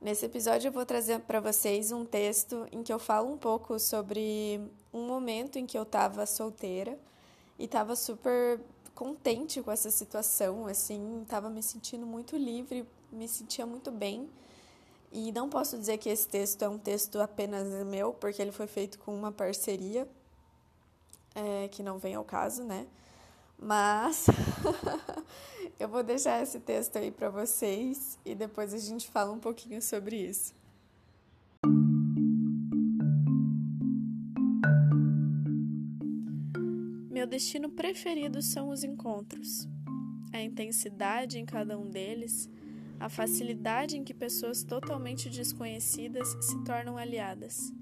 Nesse episódio eu vou trazer para vocês um texto em que eu falo um pouco sobre um momento em que eu estava solteira e estava super contente com essa situação, assim, estava me sentindo muito livre, me sentia muito bem. E não posso dizer que esse texto é um texto apenas meu, porque ele foi feito com uma parceria, é, que não vem ao caso, né? Mas eu vou deixar esse texto aí para vocês e depois a gente fala um pouquinho sobre isso. Meu destino preferido são os encontros. A intensidade em cada um deles, a facilidade em que pessoas totalmente desconhecidas se tornam aliadas,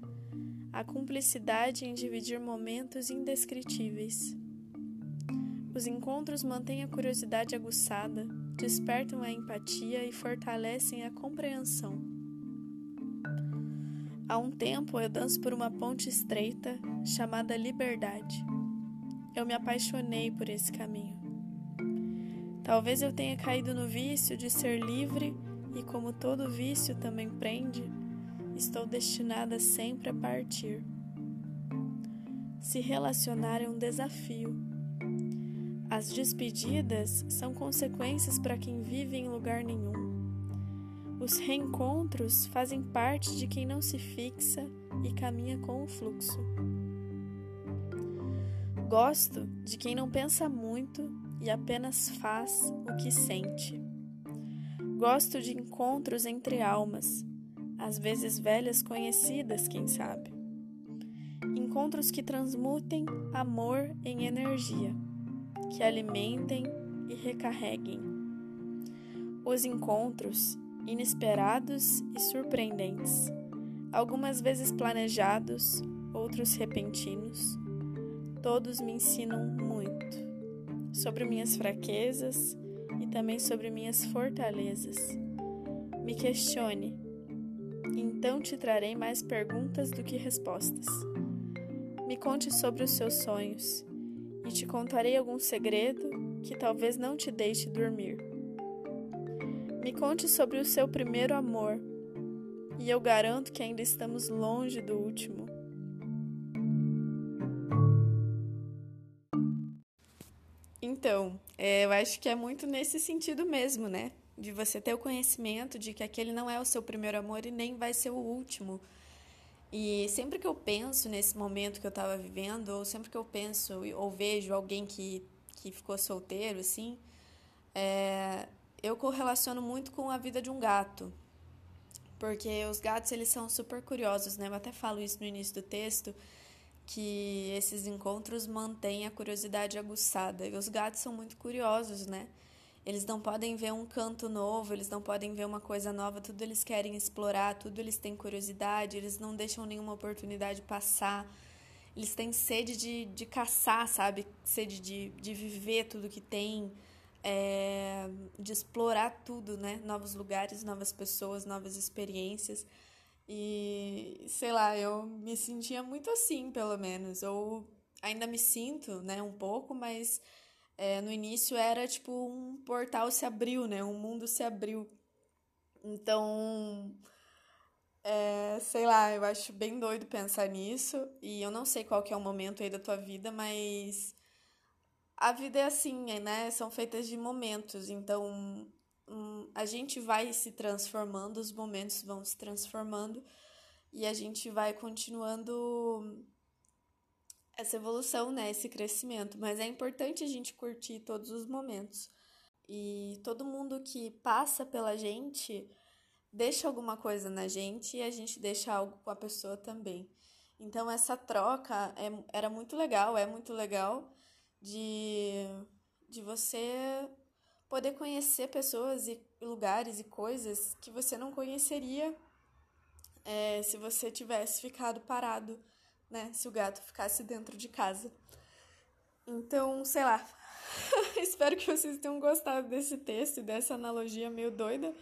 a cumplicidade em dividir momentos indescritíveis. Os encontros mantêm a curiosidade aguçada, despertam a empatia e fortalecem a compreensão. Há um tempo eu danço por uma ponte estreita chamada liberdade eu me apaixonei por esse caminho. Talvez eu tenha caído no vício de ser livre e, como todo vício também prende, estou destinada sempre a partir. Se relacionar é um desafio. As despedidas são consequências para quem vive em lugar nenhum. Os reencontros fazem parte de quem não se fixa e caminha com o fluxo. Gosto de quem não pensa muito e apenas faz o que sente. Gosto de encontros entre almas, às vezes velhas conhecidas, quem sabe. Encontros que transmutem amor em energia, que alimentem e recarreguem. Os encontros inesperados e surpreendentes, algumas vezes planejados, outros repentinos Todos me ensinam muito sobre minhas fraquezas e também sobre minhas fortalezas. Me questione, então te trarei mais perguntas do que respostas. Me conte sobre os seus sonhos e te contarei algum segredo que talvez não te deixe dormir. Me conte sobre o seu primeiro amor e eu garanto que ainda estamos longe do último. Então, é, eu acho que é muito nesse sentido mesmo, né? De você ter o conhecimento de que aquele não é o seu primeiro amor e nem vai ser o último. E sempre que eu penso nesse momento que eu estava vivendo, ou sempre que eu penso ou vejo alguém que, que ficou solteiro, assim, é, eu correlaciono muito com a vida de um gato. Porque os gatos, eles são super curiosos, né? Eu até falo isso no início do texto, que esses encontros mantêm a curiosidade aguçada. E os gatos são muito curiosos, né? Eles não podem ver um canto novo, eles não podem ver uma coisa nova, tudo eles querem explorar, tudo eles têm curiosidade, eles não deixam nenhuma oportunidade passar. Eles têm sede de, de caçar, sabe? Sede de, de viver tudo que tem, é, de explorar tudo, né? Novos lugares, novas pessoas, novas experiências. E sei lá, eu me sentia muito assim, pelo menos. Ou ainda me sinto, né, um pouco, mas é, no início era tipo um portal se abriu, né? Um mundo se abriu. Então, é, sei lá, eu acho bem doido pensar nisso. E eu não sei qual que é o momento aí da tua vida, mas a vida é assim, né? São feitas de momentos. Então, um, a gente vai se transformando, os momentos vão se transformando e a gente vai continuando essa evolução, né, esse crescimento, mas é importante a gente curtir todos os momentos. E todo mundo que passa pela gente deixa alguma coisa na gente e a gente deixa algo com a pessoa também. Então essa troca é, era muito legal, é muito legal de, de você poder conhecer pessoas e lugares e coisas que você não conheceria é, se você tivesse ficado parado né, se o gato ficasse dentro de casa. Então, sei lá. Espero que vocês tenham gostado desse texto e dessa analogia meio doida.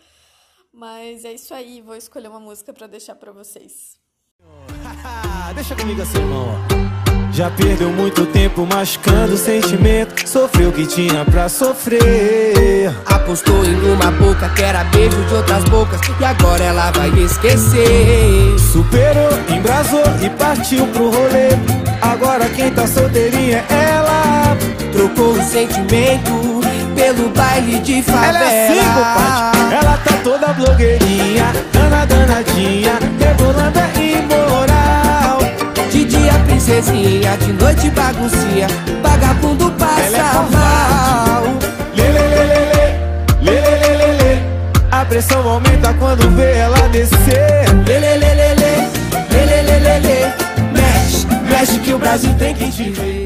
Mas é isso aí, vou escolher uma música para deixar para vocês. Deixa comigo assim, irmão. Já perdeu muito tempo machucando o sentimento. Sofreu o que tinha pra sofrer. Apostou em uma boca que era beijo de outras bocas. E agora ela vai esquecer. Superou, embrasou e partiu pro rolê. Agora quem tá solteirinha é ela. Trocou o sentimento pelo baile de favela. Ela é assim, compadre. Ela tá toda blogueirinha, dana danadinha, rebolando é imoral. Princesinha, de noite baguncinha, vagabundo passa é mal. Lê, lê, lê, lê, lê, lê, lê, lê, lê, lê. A pressão aumenta quando vê ela descer. Lê, lê, lê, lê, lê, lê, lê, lê, lê, lê. Mexe, mexe que o Brasil tem que te ver.